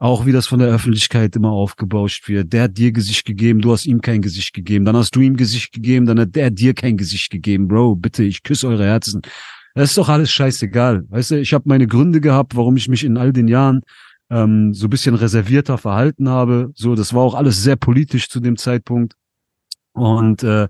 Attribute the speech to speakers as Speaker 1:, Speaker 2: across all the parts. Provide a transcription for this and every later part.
Speaker 1: auch wie das von der Öffentlichkeit immer aufgebauscht wird. Der hat dir Gesicht gegeben, du hast ihm kein Gesicht gegeben. Dann hast du ihm Gesicht gegeben, dann hat der dir kein Gesicht gegeben. Bro, bitte, ich küsse eure Herzen. Das ist doch alles scheißegal. Weißt du, ich habe meine Gründe gehabt, warum ich mich in all den Jahren ähm, so bisschen reservierter verhalten habe. So, das war auch alles sehr politisch zu dem Zeitpunkt. Und äh,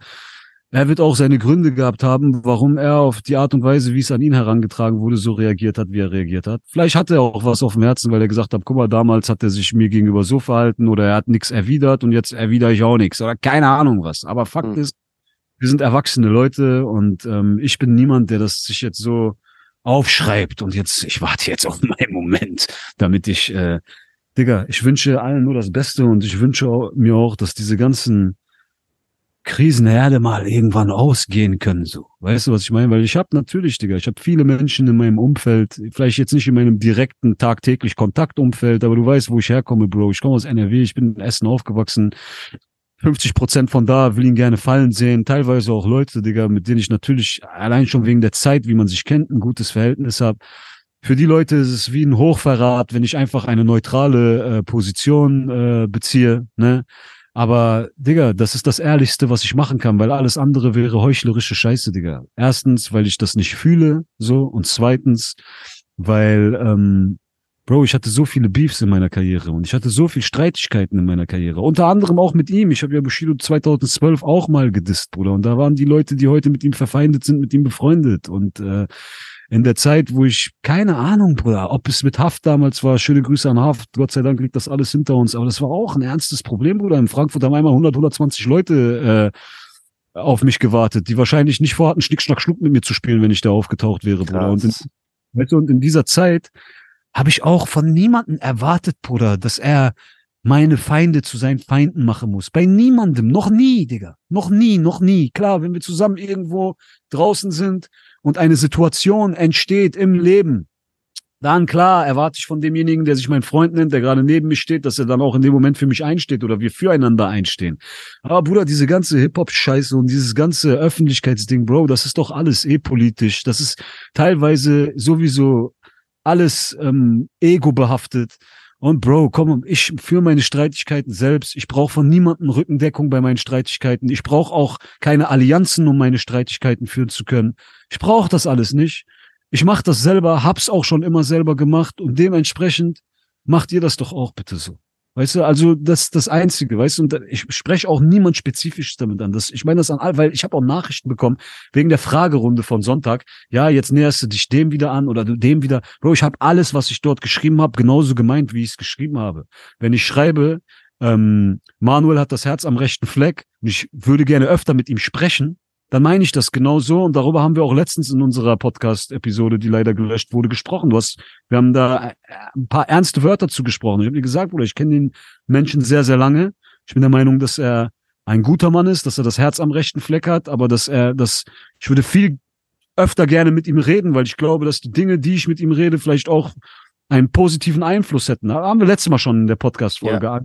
Speaker 1: er wird auch seine Gründe gehabt haben, warum er auf die Art und Weise, wie es an ihn herangetragen wurde, so reagiert hat, wie er reagiert hat. Vielleicht hat er auch was auf dem Herzen, weil er gesagt hat, guck mal, damals hat er sich mir gegenüber so verhalten oder er hat nichts erwidert und jetzt erwidere ich auch nichts oder keine Ahnung was. Aber Fakt mhm. ist, wir sind erwachsene Leute und ähm, ich bin niemand, der das sich jetzt so aufschreibt und jetzt, ich warte jetzt auf meinen Moment, damit ich, äh, Digga, ich wünsche allen nur das Beste und ich wünsche mir auch, dass diese ganzen Krisenherde mal irgendwann ausgehen können, so. Weißt du, was ich meine? Weil ich habe natürlich, Digga, ich habe viele Menschen in meinem Umfeld, vielleicht jetzt nicht in meinem direkten, tagtäglich Kontaktumfeld, aber du weißt, wo ich herkomme, Bro. Ich komme aus NRW, ich bin in Essen aufgewachsen. 50 Prozent von da will ihn gerne fallen sehen. Teilweise auch Leute, Digga, mit denen ich natürlich allein schon wegen der Zeit, wie man sich kennt, ein gutes Verhältnis habe. Für die Leute ist es wie ein Hochverrat, wenn ich einfach eine neutrale äh, Position äh, beziehe, ne? Aber, Digga, das ist das Ehrlichste, was ich machen kann, weil alles andere wäre heuchlerische Scheiße, Digga. Erstens, weil ich das nicht fühle, so. Und zweitens, weil, ähm, Bro, ich hatte so viele Beefs in meiner Karriere und ich hatte so viel Streitigkeiten in meiner Karriere. Unter anderem auch mit ihm. Ich habe ja Bushido 2012 auch mal gedisst, Bruder. Und da waren die Leute, die heute mit ihm verfeindet sind, mit ihm befreundet. Und äh, in der Zeit, wo ich, keine Ahnung, Bruder, ob es mit Haft damals war, schöne Grüße an Haft, Gott sei Dank liegt das alles hinter uns, aber das war auch ein ernstes Problem, Bruder. In Frankfurt haben einmal 100, 120 Leute äh, auf mich gewartet, die wahrscheinlich nicht vorhatten, Schnick, Schnack, Schnuck mit mir zu spielen, wenn ich da aufgetaucht wäre, Bruder. Und in, weißt du, und in dieser Zeit habe ich auch von niemandem erwartet, Bruder, dass er meine Feinde zu seinen Feinden machen muss. Bei niemandem. Noch nie, Digga. Noch nie, noch nie. Klar, wenn wir zusammen irgendwo draußen sind und eine Situation entsteht im Leben, dann klar erwarte ich von demjenigen, der sich mein Freund nennt, der gerade neben mir steht, dass er dann auch in dem Moment für mich einsteht oder wir füreinander einstehen. Aber Bruder, diese ganze Hip-Hop-Scheiße und dieses ganze Öffentlichkeitsding, Bro, das ist doch alles eh politisch. Das ist teilweise sowieso alles ähm, ego behaftet. Und Bro, komm, ich führe meine Streitigkeiten selbst. Ich brauche von niemandem Rückendeckung bei meinen Streitigkeiten. Ich brauche auch keine Allianzen, um meine Streitigkeiten führen zu können. Ich brauche das alles nicht. Ich mache das selber, hab's auch schon immer selber gemacht und dementsprechend macht ihr das doch auch bitte so. Weißt du, also das das Einzige, weißt du, und ich spreche auch niemand spezifisch damit an. Das, ich meine das an all, weil ich habe auch Nachrichten bekommen wegen der Fragerunde von Sonntag. Ja, jetzt näherst du dich dem wieder an oder dem wieder. Bro, ich habe alles, was ich dort geschrieben habe, genauso gemeint, wie ich es geschrieben habe. Wenn ich schreibe, ähm, Manuel hat das Herz am rechten Fleck und ich würde gerne öfter mit ihm sprechen, dann meine ich das genau so. Und darüber haben wir auch letztens in unserer Podcast-Episode, die leider gelöscht wurde, gesprochen. Du hast, wir haben da äh, ein paar ernste Wörter zugesprochen. Ich habe dir gesagt, Bruder, ich kenne den Menschen sehr, sehr lange. Ich bin der Meinung, dass er ein guter Mann ist, dass er das Herz am rechten Fleck hat, aber dass er, dass ich würde viel öfter gerne mit ihm reden, weil ich glaube, dass die Dinge, die ich mit ihm rede, vielleicht auch einen positiven Einfluss hätten. Da haben wir letztes Mal schon in der Podcast-Folge ja.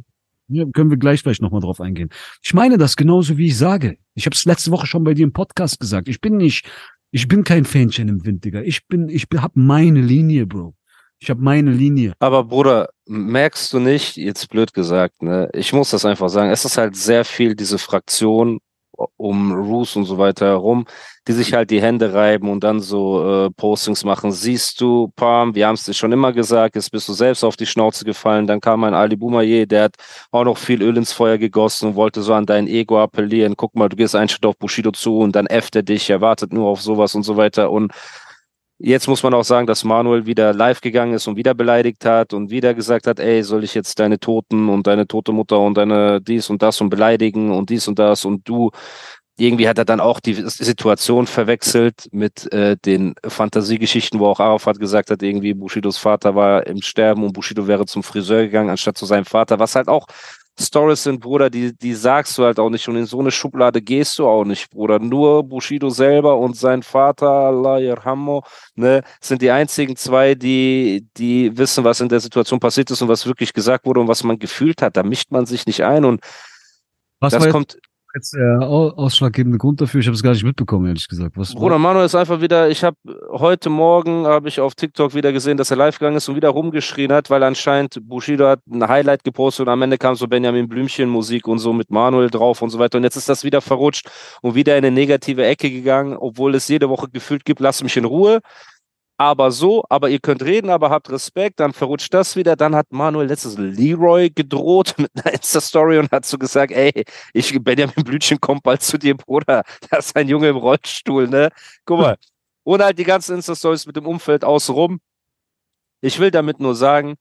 Speaker 1: Ja, können wir gleich vielleicht nochmal drauf eingehen. Ich meine das genauso, wie ich sage. Ich habe es letzte Woche schon bei dir im Podcast gesagt. Ich bin nicht, ich bin kein Fähnchen im Wind, Digga. Ich bin, ich habe meine Linie, Bro. Ich habe meine Linie.
Speaker 2: Aber Bruder, merkst du nicht, jetzt blöd gesagt, ne? Ich muss das einfach sagen. Es ist halt sehr viel diese Fraktion um Roos und so weiter herum, die sich halt die Hände reiben und dann so äh, Postings machen. Siehst du, Pam, wir haben es dir schon immer gesagt, jetzt bist du selbst auf die Schnauze gefallen. Dann kam ein Ali Boumaier, der hat auch noch viel Öl ins Feuer gegossen und wollte so an dein Ego appellieren. Guck mal, du gehst einen Schritt auf Bushido zu und dann äfft er dich, er wartet nur auf sowas und so weiter. Und Jetzt muss man auch sagen, dass Manuel wieder live gegangen ist und wieder beleidigt hat und wieder gesagt hat, ey, soll ich jetzt deine Toten und deine tote Mutter und deine dies und das und beleidigen und dies und das und du. Irgendwie hat er dann auch die Situation verwechselt mit äh, den Fantasiegeschichten, wo auch Arafat gesagt hat, irgendwie Bushidos Vater war im Sterben und Bushido wäre zum Friseur gegangen, anstatt zu seinem Vater, was halt auch Stories sind, Bruder, die, die sagst du halt auch nicht und in so eine Schublade gehst du auch nicht, Bruder. Nur Bushido selber und sein Vater, Allah Yerhammo, ne, sind die einzigen zwei, die, die wissen, was in der Situation passiert ist und was wirklich gesagt wurde und was man gefühlt hat. Da mischt man sich nicht ein und
Speaker 1: was das kommt jetzt der ausschlaggebende Grund dafür? Ich habe es gar nicht mitbekommen, ehrlich gesagt. Was
Speaker 2: Bruder Manuel ist einfach wieder, ich habe heute Morgen habe ich auf TikTok wieder gesehen, dass er live gegangen ist und wieder rumgeschrien hat, weil anscheinend Bushido hat ein Highlight gepostet und am Ende kam so Benjamin Blümchen Musik und so mit Manuel drauf und so weiter und jetzt ist das wieder verrutscht und wieder in eine negative Ecke gegangen, obwohl es jede Woche gefühlt gibt, lass mich in Ruhe aber so, aber ihr könnt reden, aber habt Respekt, dann verrutscht das wieder. Dann hat Manuel letztes Leroy gedroht mit einer Insta-Story und hat so gesagt, ey, ich, Benjamin Blütchen kommt bald zu dir, Bruder. Da ist ein Junge im Rollstuhl, ne? Guck mal. Und halt die ganzen Insta-Stories mit dem Umfeld außenrum. Ich will damit nur sagen,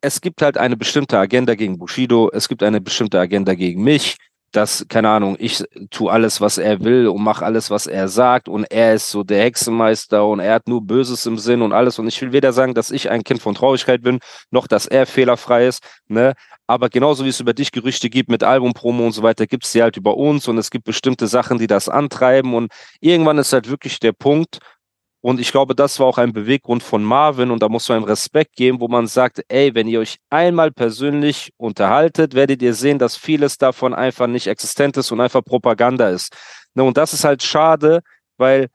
Speaker 2: es gibt halt eine bestimmte Agenda gegen Bushido, es gibt eine bestimmte Agenda gegen mich dass, keine Ahnung, ich tue alles, was er will und mache alles, was er sagt und er ist so der Hexenmeister und er hat nur Böses im Sinn und alles. Und ich will weder sagen, dass ich ein Kind von Traurigkeit bin, noch dass er fehlerfrei ist, ne, aber genauso wie es über dich Gerüchte gibt mit Albumpromo und so weiter, gibt es sie halt über uns und es gibt bestimmte Sachen, die das antreiben und irgendwann ist halt wirklich der Punkt, und ich glaube, das war auch ein Beweggrund von Marvin. Und da muss man ihm Respekt geben, wo man sagt, ey, wenn ihr euch einmal persönlich unterhaltet, werdet ihr sehen, dass vieles davon einfach nicht existent ist und einfach Propaganda ist. Ne, und das ist halt schade, weil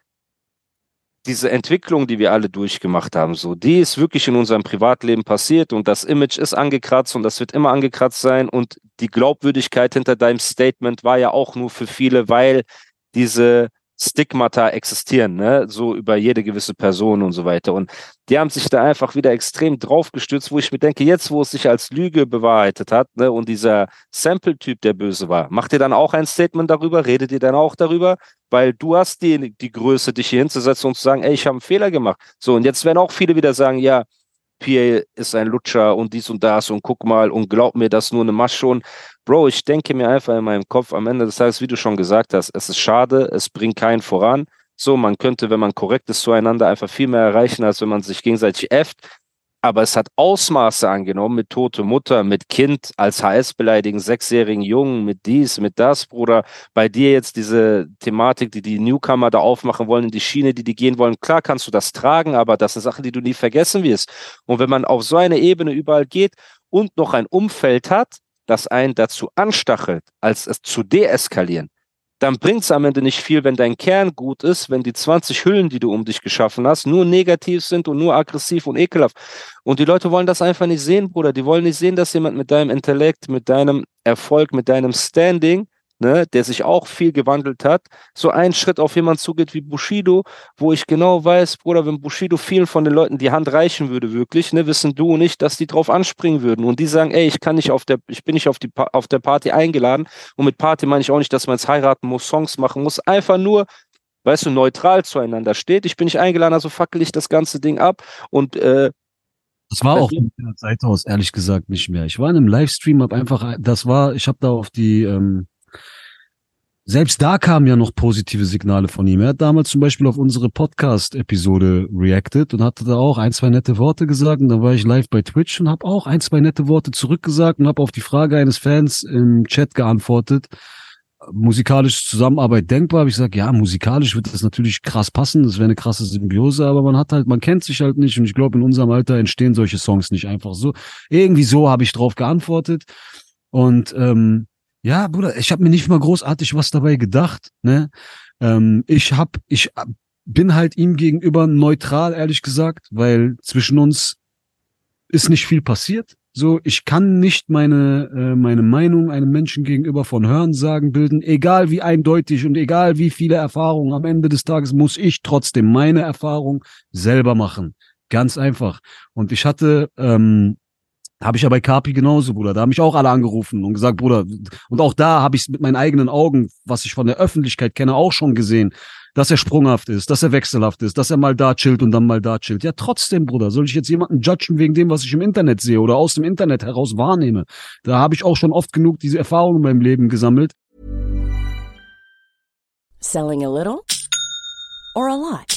Speaker 2: diese Entwicklung, die wir alle durchgemacht haben, so, die ist wirklich in unserem Privatleben passiert. Und das Image ist angekratzt und das wird immer angekratzt sein. Und die Glaubwürdigkeit hinter deinem Statement war ja auch nur für viele, weil diese Stigmata existieren, ne? so über jede gewisse Person und so weiter. Und die haben sich da einfach wieder extrem draufgestürzt, wo ich mir denke, jetzt, wo es sich als Lüge bewahrheitet hat ne? und dieser Sample-Typ, der böse war, macht ihr dann auch ein Statement darüber? Redet ihr dann auch darüber? Weil du hast die, die Größe, dich hier hinzusetzen und zu sagen, ey, ich habe einen Fehler gemacht. So, und jetzt werden auch viele wieder sagen, ja, PA ist ein Lutscher und dies und das und guck mal und glaub mir, das nur eine Masche und Bro, ich denke mir einfach in meinem Kopf am Ende des Tages, wie du schon gesagt hast, es ist schade, es bringt keinen voran. So, man könnte, wenn man korrekt ist zueinander, einfach viel mehr erreichen, als wenn man sich gegenseitig äfft aber es hat Ausmaße angenommen mit tote Mutter, mit Kind als HS beleidigen, sechsjährigen Jungen, mit dies, mit das, Bruder. Bei dir jetzt diese Thematik, die die Newcomer da aufmachen wollen, die Schiene, die die gehen wollen. Klar kannst du das tragen, aber das sind Sachen, die du nie vergessen wirst. Und wenn man auf so eine Ebene überall geht und noch ein Umfeld hat, das einen dazu anstachelt, als es zu deeskalieren, dann bringt es am Ende nicht viel, wenn dein Kern gut ist, wenn die 20 Hüllen, die du um dich geschaffen hast, nur negativ sind und nur aggressiv und ekelhaft. Und die Leute wollen das einfach nicht sehen, Bruder. Die wollen nicht sehen, dass jemand mit deinem Intellekt, mit deinem Erfolg, mit deinem Standing ne, der sich auch viel gewandelt hat, so einen Schritt auf jemanden zugeht wie Bushido, wo ich genau weiß, Bruder, wenn Bushido vielen von den Leuten die Hand reichen würde, wirklich, ne, wissen du und ich, dass die drauf anspringen würden und die sagen, ey, ich kann nicht auf der, ich bin nicht auf die auf der Party eingeladen und mit Party meine ich auch nicht, dass man jetzt heiraten muss, Songs machen muss, einfach nur weißt du, neutral zueinander steht. Ich bin nicht eingeladen, also fackel ich das ganze Ding ab und äh,
Speaker 1: das war auch von der Seite aus ehrlich gesagt nicht mehr. Ich war in einem Livestream, hab einfach, das war, ich habe da auf die ähm, selbst da kamen ja noch positive Signale von ihm. Er hat damals zum Beispiel auf unsere Podcast-Episode reacted und hatte da auch ein, zwei nette Worte gesagt. Und dann war ich live bei Twitch und habe auch ein, zwei nette Worte zurückgesagt und habe auf die Frage eines Fans im Chat geantwortet. Musikalische Zusammenarbeit denkbar. Hab ich gesagt, ja, musikalisch wird das natürlich krass passen. Das wäre eine krasse Symbiose, aber man hat halt, man kennt sich halt nicht. Und ich glaube, in unserem Alter entstehen solche Songs nicht einfach so. Irgendwie so habe ich drauf geantwortet. Und ähm, ja, Bruder, ich habe mir nicht mal großartig was dabei gedacht. Ne? Ähm, ich hab, ich bin halt ihm gegenüber neutral, ehrlich gesagt, weil zwischen uns ist nicht viel passiert. So, ich kann nicht meine äh, meine Meinung einem Menschen gegenüber von Hörensagen bilden, egal wie eindeutig und egal wie viele Erfahrungen. Am Ende des Tages muss ich trotzdem meine Erfahrung selber machen. Ganz einfach. Und ich hatte ähm, habe ich ja bei Kapi genauso, Bruder. Da haben mich auch alle angerufen und gesagt, Bruder, und auch da habe ich es mit meinen eigenen Augen, was ich von der Öffentlichkeit kenne, auch schon gesehen, dass er sprunghaft ist, dass er wechselhaft ist, dass er mal da chillt und dann mal da chillt. Ja, trotzdem, Bruder, soll ich jetzt jemanden judgen wegen dem, was ich im Internet sehe oder aus dem Internet heraus wahrnehme? Da habe ich auch schon oft genug diese Erfahrungen in meinem Leben gesammelt.
Speaker 3: Selling a little or a lot?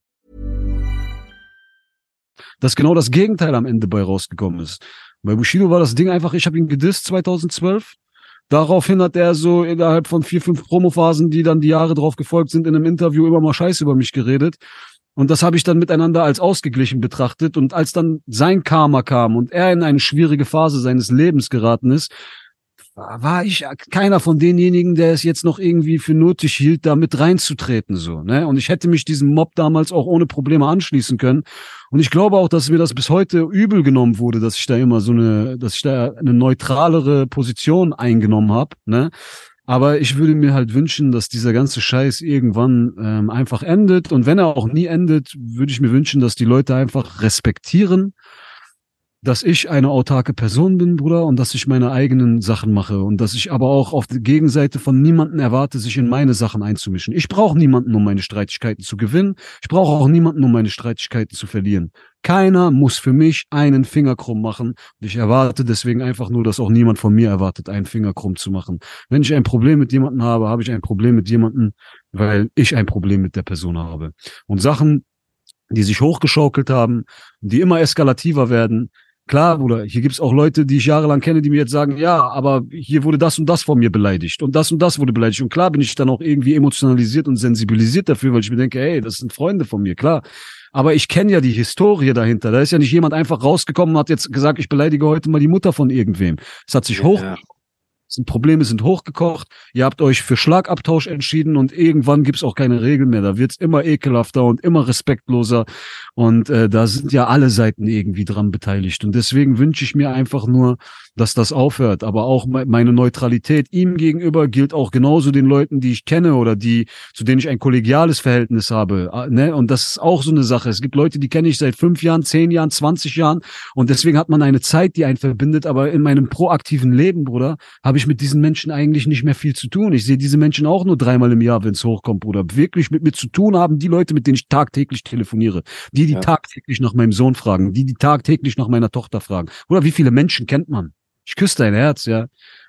Speaker 1: dass genau das Gegenteil am Ende bei rausgekommen ist. Bei Bushido war das Ding einfach, ich habe ihn gedisst 2012. Daraufhin hat er so innerhalb von vier, fünf Promophasen, die dann die Jahre drauf gefolgt sind, in einem Interview immer mal Scheiße über mich geredet. Und das habe ich dann miteinander als ausgeglichen betrachtet. Und als dann sein Karma kam und er in eine schwierige Phase seines Lebens geraten ist, war ich keiner von denjenigen, der es jetzt noch irgendwie für nötig hielt, da mit reinzutreten, so, ne? Und ich hätte mich diesem Mob damals auch ohne Probleme anschließen können. Und ich glaube auch, dass mir das bis heute übel genommen wurde, dass ich da immer so eine, dass ich da eine neutralere Position eingenommen habe, ne? Aber ich würde mir halt wünschen, dass dieser ganze Scheiß irgendwann ähm, einfach endet. Und wenn er auch nie endet, würde ich mir wünschen, dass die Leute einfach respektieren, dass ich eine autarke Person bin, Bruder, und dass ich meine eigenen Sachen mache und dass ich aber auch auf der Gegenseite von niemanden erwarte, sich in meine Sachen einzumischen. Ich brauche niemanden, um meine Streitigkeiten zu gewinnen. Ich brauche auch niemanden, um meine Streitigkeiten zu verlieren. Keiner muss für mich einen Finger krumm machen. Und ich erwarte deswegen einfach nur, dass auch niemand von mir erwartet, einen Finger krumm zu machen. Wenn ich ein Problem mit jemandem habe, habe ich ein Problem mit jemandem, weil ich ein Problem mit der Person habe. Und Sachen, die sich hochgeschaukelt haben, die immer eskalativer werden, Klar, Bruder, hier gibt's auch Leute, die ich jahrelang kenne, die mir jetzt sagen, ja, aber hier wurde das und das von mir beleidigt und das und das wurde beleidigt. Und klar bin ich dann auch irgendwie emotionalisiert und sensibilisiert dafür, weil ich mir denke, hey, das sind Freunde von mir, klar. Aber ich kenne ja die Historie dahinter. Da ist ja nicht jemand einfach rausgekommen und hat jetzt gesagt, ich beleidige heute mal die Mutter von irgendwem. Es hat sich ja, hoch, sind Probleme sind hochgekocht, ihr habt euch für Schlagabtausch entschieden und irgendwann gibt's auch keine Regeln mehr. Da wird's immer ekelhafter und immer respektloser. Und äh, da sind ja alle Seiten irgendwie dran beteiligt. Und deswegen wünsche ich mir einfach nur, dass das aufhört. Aber auch meine Neutralität ihm gegenüber gilt auch genauso den Leuten, die ich kenne oder die, zu denen ich ein kollegiales Verhältnis habe. Ah, ne? Und das ist auch so eine Sache. Es gibt Leute, die kenne ich seit fünf Jahren, zehn Jahren, zwanzig Jahren. Und deswegen hat man eine Zeit, die einen verbindet. Aber in meinem proaktiven Leben, Bruder, habe ich mit diesen Menschen eigentlich nicht mehr viel zu tun. Ich sehe diese Menschen auch nur dreimal im Jahr, wenn es hochkommt, Bruder. Wirklich mit mir zu tun haben die Leute, mit denen ich tagtäglich telefoniere. Die, die ja. tagtäglich nach meinem Sohn fragen. Die, die tagtäglich nach meiner Tochter fragen. Oder wie viele Menschen kennt man? Ich küsse dein Herz, ja.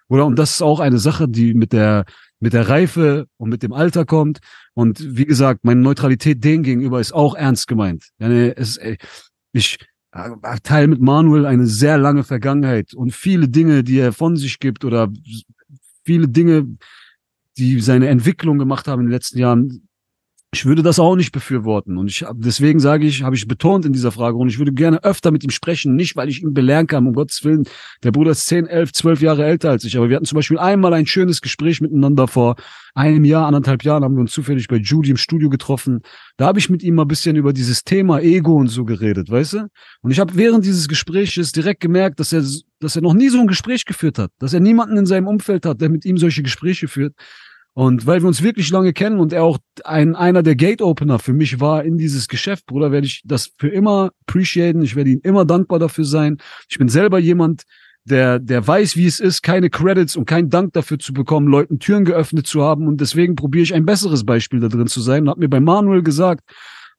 Speaker 1: Oder und das ist auch eine Sache, die mit der mit der Reife und mit dem Alter kommt. Und wie gesagt, meine Neutralität denen gegenüber ist auch ernst gemeint. Es, ich teile mit Manuel eine sehr lange Vergangenheit und viele Dinge, die er von sich gibt oder viele Dinge, die seine Entwicklung gemacht haben in den letzten Jahren, ich würde das auch nicht befürworten. Und ich deswegen sage ich, habe ich betont in dieser Frage, und ich würde gerne öfter mit ihm sprechen, nicht weil ich ihn belehren kann, um Gottes Willen. Der Bruder ist 10, 11, 12 Jahre älter als ich. Aber wir hatten zum Beispiel einmal ein schönes Gespräch miteinander vor einem Jahr, anderthalb Jahren haben wir uns zufällig bei Judy im Studio getroffen. Da habe ich mit ihm mal ein bisschen über dieses Thema Ego und so geredet, weißt du? Und ich habe während dieses Gespräches direkt gemerkt, dass er, dass er noch nie so ein Gespräch geführt hat, dass er niemanden in seinem Umfeld hat, der mit ihm solche Gespräche führt. Und weil wir uns wirklich lange kennen und er auch ein, einer der Gate-Opener für mich war in dieses Geschäft, Bruder, werde ich das für immer appreciaten. Ich werde ihm immer dankbar dafür sein. Ich bin selber jemand, der, der weiß, wie es ist, keine Credits und keinen Dank dafür zu bekommen, Leuten Türen geöffnet zu haben. Und deswegen probiere ich ein besseres Beispiel da drin zu sein. Und habe mir bei Manuel gesagt,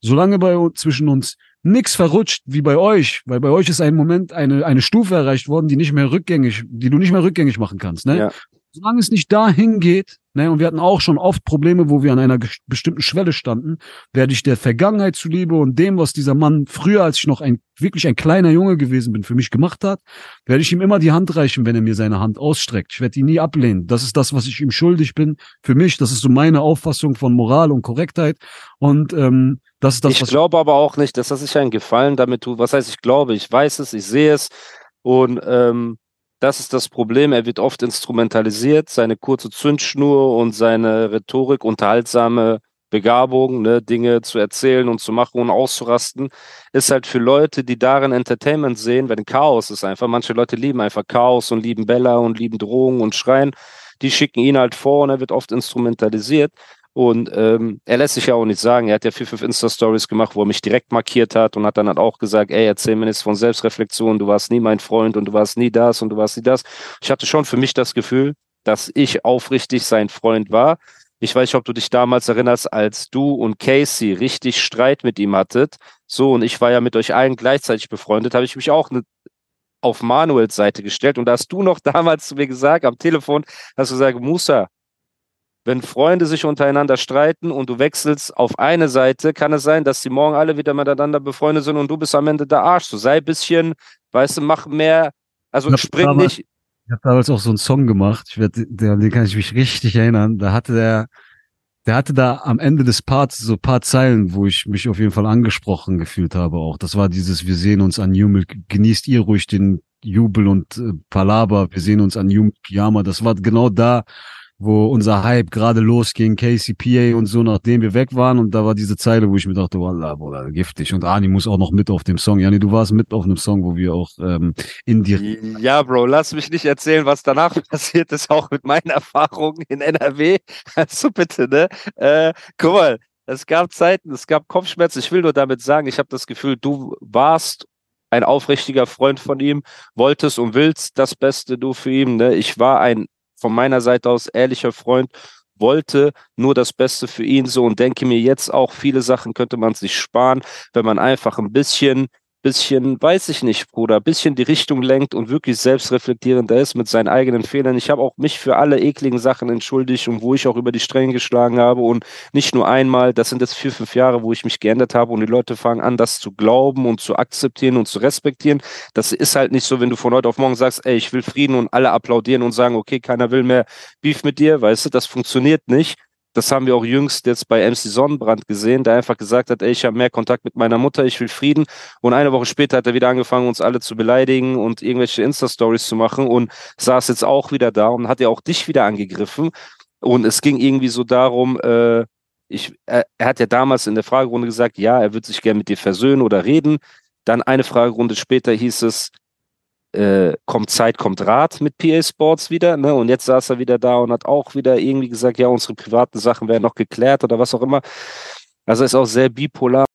Speaker 1: solange bei zwischen uns nichts verrutscht wie bei euch, weil bei euch ist ein Moment eine, eine Stufe erreicht worden, die nicht mehr rückgängig, die du nicht mehr rückgängig machen kannst. Ne? Ja solange es nicht dahin geht, ne, und wir hatten auch schon oft Probleme, wo wir an einer bestimmten Schwelle standen, werde ich der Vergangenheit zuliebe und dem, was dieser Mann früher, als ich noch ein wirklich ein kleiner Junge gewesen bin, für mich gemacht hat, werde ich ihm immer die Hand reichen, wenn er mir seine Hand ausstreckt. Ich werde ihn nie ablehnen. Das ist das, was ich ihm schuldig bin. Für mich, das ist so meine Auffassung von Moral und Korrektheit. Und ähm, das ist das,
Speaker 2: ich glaube aber auch nicht, dass das sich einen Gefallen damit tut. Was heißt, ich glaube, ich weiß es, ich sehe es und ähm, das ist das Problem. Er wird oft instrumentalisiert, seine kurze Zündschnur und seine Rhetorik, unterhaltsame Begabung, ne, Dinge zu erzählen und zu machen und auszurasten, ist halt für Leute, die darin Entertainment sehen, wenn Chaos ist einfach. Manche Leute lieben einfach Chaos und lieben Bella und lieben Drohungen und Schreien. Die schicken ihn halt vor und er wird oft instrumentalisiert. Und ähm, er lässt sich ja auch nicht sagen. Er hat ja vier, fünf Insta-Stories gemacht, wo er mich direkt markiert hat und hat dann halt auch gesagt, ey, erzähl mir nichts von Selbstreflexion, du warst nie mein Freund und du warst nie das und du warst nie das. Ich hatte schon für mich das Gefühl, dass ich aufrichtig sein Freund war. Ich weiß nicht, ob du dich damals erinnerst, als du und Casey richtig Streit mit ihm hattet. So, und ich war ja mit euch allen gleichzeitig befreundet, habe ich mich auch ne, auf Manuels Seite gestellt. Und da hast du noch damals zu mir gesagt, am Telefon, hast du gesagt, Musa, wenn Freunde sich untereinander streiten und du wechselst auf eine Seite, kann es sein, dass sie morgen alle wieder miteinander befreundet sind und du bist am Ende der Arsch. So sei ein bisschen, weißt du, mach mehr, also spring
Speaker 1: damals,
Speaker 2: nicht.
Speaker 1: Ich habe damals auch so einen Song gemacht, ich werd, den kann ich mich richtig erinnern. Da hatte der, der hatte da am Ende des Parts so paar Zeilen, wo ich mich auf jeden Fall angesprochen gefühlt habe auch. Das war dieses, wir sehen uns an Jubel, genießt ihr ruhig den Jubel und äh, Palaber, wir sehen uns an Jubel, Pyjama. Das war genau da, wo unser Hype gerade losging, KCPA und so, nachdem wir weg waren. Und da war diese Zeile, wo ich mir dachte, Wallah, Bruder, giftig. Und Ani muss auch noch mit auf dem Song. Jani, du warst mit auf einem Song, wo wir auch ähm, in die...
Speaker 2: Ja, Bro, lass mich nicht erzählen, was danach passiert ist, auch mit meinen Erfahrungen in NRW. Also bitte, ne? Äh, guck mal, es gab Zeiten, es gab Kopfschmerzen. Ich will nur damit sagen, ich habe das Gefühl, du warst ein aufrichtiger Freund von ihm, wolltest und willst das Beste du für ihn. Ne? Ich war ein von meiner Seite aus ehrlicher Freund, wollte nur das Beste für ihn so und denke mir jetzt auch, viele Sachen könnte man sich sparen, wenn man einfach ein bisschen bisschen, weiß ich nicht, Bruder, bisschen die Richtung lenkt und wirklich selbstreflektierender ist mit seinen eigenen Fehlern. Ich habe auch mich für alle ekligen Sachen entschuldigt und wo ich auch über die Stränge geschlagen habe und nicht nur einmal, das sind jetzt vier, fünf Jahre, wo ich mich geändert habe und die Leute fangen an, das zu glauben und zu akzeptieren und zu respektieren. Das ist halt nicht so, wenn du von heute auf morgen sagst, ey, ich will Frieden und alle applaudieren und sagen, okay, keiner will mehr Beef mit dir, weißt du, das funktioniert nicht. Das haben wir auch jüngst jetzt bei MC Sonnenbrand gesehen, der einfach gesagt hat, ey, ich habe mehr Kontakt mit meiner Mutter, ich will Frieden. Und eine Woche später hat er wieder angefangen, uns alle zu beleidigen und irgendwelche Insta-Stories zu machen und saß jetzt auch wieder da und hat ja auch dich wieder angegriffen. Und es ging irgendwie so darum, äh, ich, er, er hat ja damals in der Fragerunde gesagt, ja, er würde sich gerne mit dir versöhnen oder reden. Dann eine Fragerunde später hieß es, äh, kommt Zeit, kommt Rat mit PA Sports wieder. Ne? Und jetzt saß er wieder da und hat auch wieder irgendwie gesagt, ja, unsere privaten Sachen werden noch geklärt oder was auch immer. Also ist auch sehr bipolar.